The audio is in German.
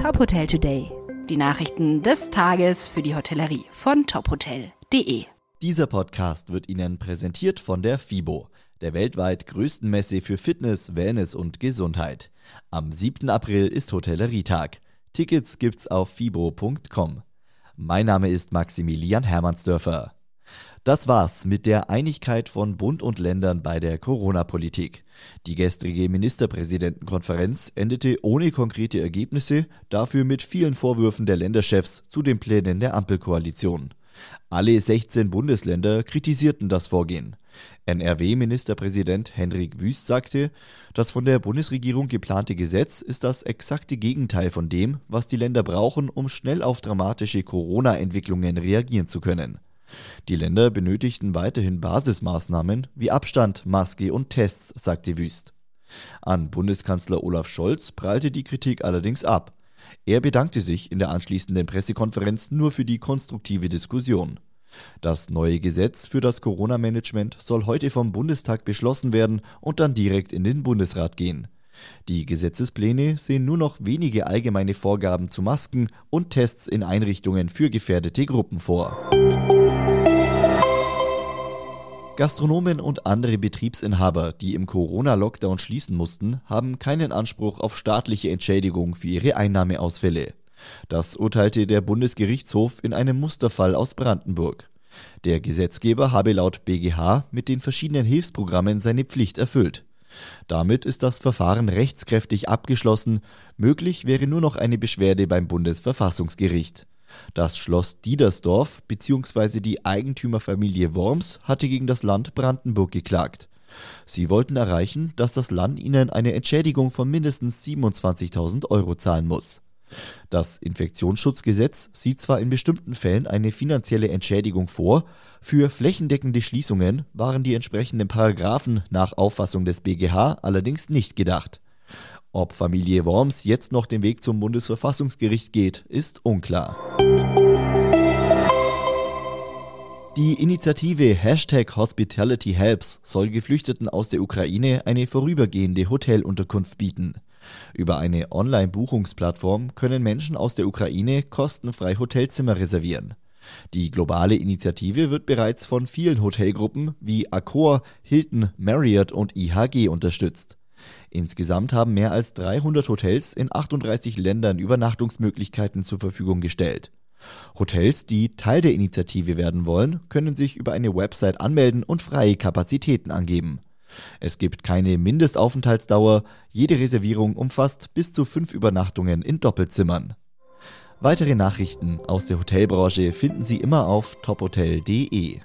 Top Hotel Today. Die Nachrichten des Tages für die Hotellerie von tophotel.de. Dieser Podcast wird Ihnen präsentiert von der FIBO, der weltweit größten Messe für Fitness, Wellness und Gesundheit. Am 7. April ist Hotellerietag. Tickets gibt's auf fibo.com. Mein Name ist Maximilian Hermannsdörfer. Das war's mit der Einigkeit von Bund und Ländern bei der Corona-Politik. Die gestrige Ministerpräsidentenkonferenz endete ohne konkrete Ergebnisse, dafür mit vielen Vorwürfen der Länderchefs zu den Plänen der Ampelkoalition. Alle 16 Bundesländer kritisierten das Vorgehen. NRW-Ministerpräsident Hendrik Wüst sagte, das von der Bundesregierung geplante Gesetz ist das exakte Gegenteil von dem, was die Länder brauchen, um schnell auf dramatische Corona-Entwicklungen reagieren zu können. Die Länder benötigten weiterhin Basismaßnahmen wie Abstand, Maske und Tests, sagte Wüst. An Bundeskanzler Olaf Scholz prallte die Kritik allerdings ab. Er bedankte sich in der anschließenden Pressekonferenz nur für die konstruktive Diskussion. Das neue Gesetz für das Corona-Management soll heute vom Bundestag beschlossen werden und dann direkt in den Bundesrat gehen. Die Gesetzespläne sehen nur noch wenige allgemeine Vorgaben zu Masken und Tests in Einrichtungen für gefährdete Gruppen vor. Gastronomen und andere Betriebsinhaber, die im Corona-Lockdown schließen mussten, haben keinen Anspruch auf staatliche Entschädigung für ihre Einnahmeausfälle. Das urteilte der Bundesgerichtshof in einem Musterfall aus Brandenburg. Der Gesetzgeber habe laut BGH mit den verschiedenen Hilfsprogrammen seine Pflicht erfüllt. Damit ist das Verfahren rechtskräftig abgeschlossen, möglich wäre nur noch eine Beschwerde beim Bundesverfassungsgericht. Das Schloss Diedersdorf bzw. die Eigentümerfamilie Worms hatte gegen das Land Brandenburg geklagt. Sie wollten erreichen, dass das Land ihnen eine Entschädigung von mindestens 27.000 Euro zahlen muss. Das Infektionsschutzgesetz sieht zwar in bestimmten Fällen eine finanzielle Entschädigung vor, für flächendeckende Schließungen waren die entsprechenden Paragraphen nach Auffassung des BGH allerdings nicht gedacht. Ob Familie Worms jetzt noch den Weg zum Bundesverfassungsgericht geht, ist unklar. Die Initiative Hashtag Hospitality Helps soll Geflüchteten aus der Ukraine eine vorübergehende Hotelunterkunft bieten. Über eine Online-Buchungsplattform können Menschen aus der Ukraine kostenfrei Hotelzimmer reservieren. Die globale Initiative wird bereits von vielen Hotelgruppen wie Accor, Hilton, Marriott und IHG unterstützt. Insgesamt haben mehr als 300 Hotels in 38 Ländern Übernachtungsmöglichkeiten zur Verfügung gestellt. Hotels, die Teil der Initiative werden wollen, können sich über eine Website anmelden und freie Kapazitäten angeben. Es gibt keine Mindestaufenthaltsdauer, jede Reservierung umfasst bis zu fünf Übernachtungen in Doppelzimmern. Weitere Nachrichten aus der Hotelbranche finden Sie immer auf tophotel.de.